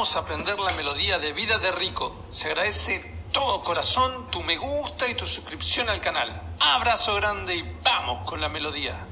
vamos a aprender la melodía de Vida de Rico. Se agradece todo corazón tu me gusta y tu suscripción al canal. Abrazo grande y vamos con la melodía.